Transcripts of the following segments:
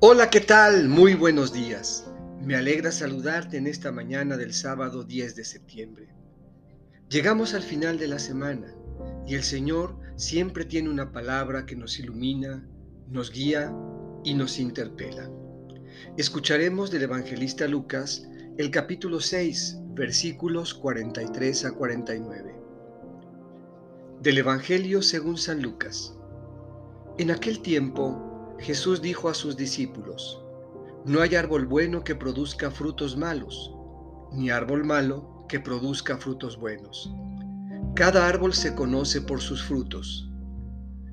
Hola, ¿qué tal? Muy buenos días. Me alegra saludarte en esta mañana del sábado 10 de septiembre. Llegamos al final de la semana y el Señor siempre tiene una palabra que nos ilumina, nos guía y nos interpela. Escucharemos del evangelista Lucas el capítulo 6, versículos 43 a 49. Del Evangelio según San Lucas. En aquel tiempo, Jesús dijo a sus discípulos, No hay árbol bueno que produzca frutos malos, ni árbol malo que produzca frutos buenos. Cada árbol se conoce por sus frutos.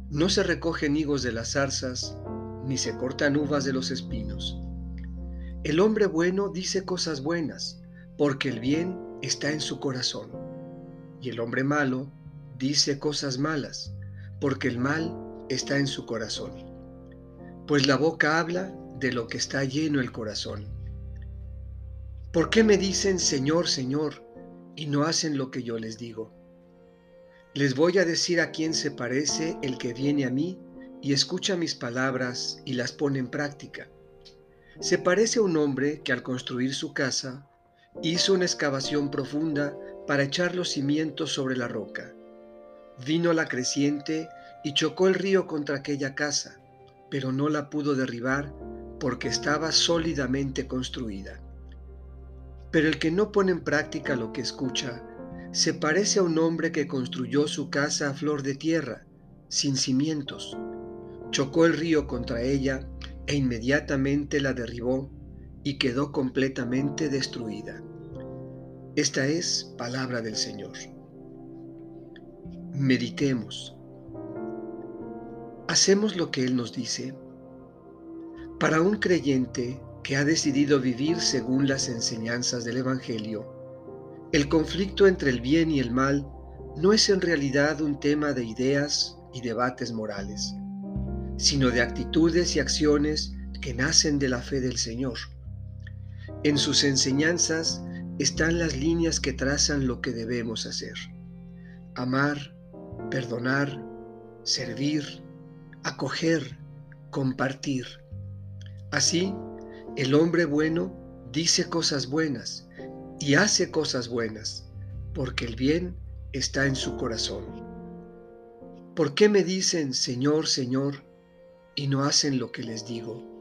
No se recogen higos de las zarzas, ni se cortan uvas de los espinos. El hombre bueno dice cosas buenas, porque el bien está en su corazón. Y el hombre malo dice cosas malas, porque el mal está en su corazón pues la boca habla de lo que está lleno el corazón. ¿Por qué me dicen Señor, Señor, y no hacen lo que yo les digo? Les voy a decir a quién se parece el que viene a mí y escucha mis palabras y las pone en práctica. Se parece a un hombre que al construir su casa hizo una excavación profunda para echar los cimientos sobre la roca. Vino la creciente y chocó el río contra aquella casa pero no la pudo derribar porque estaba sólidamente construida. Pero el que no pone en práctica lo que escucha, se parece a un hombre que construyó su casa a flor de tierra, sin cimientos. Chocó el río contra ella e inmediatamente la derribó y quedó completamente destruida. Esta es palabra del Señor. Meditemos. ¿Hacemos lo que Él nos dice? Para un creyente que ha decidido vivir según las enseñanzas del Evangelio, el conflicto entre el bien y el mal no es en realidad un tema de ideas y debates morales, sino de actitudes y acciones que nacen de la fe del Señor. En sus enseñanzas están las líneas que trazan lo que debemos hacer. Amar, perdonar, servir, acoger, compartir. Así, el hombre bueno dice cosas buenas y hace cosas buenas, porque el bien está en su corazón. ¿Por qué me dicen Señor, Señor y no hacen lo que les digo?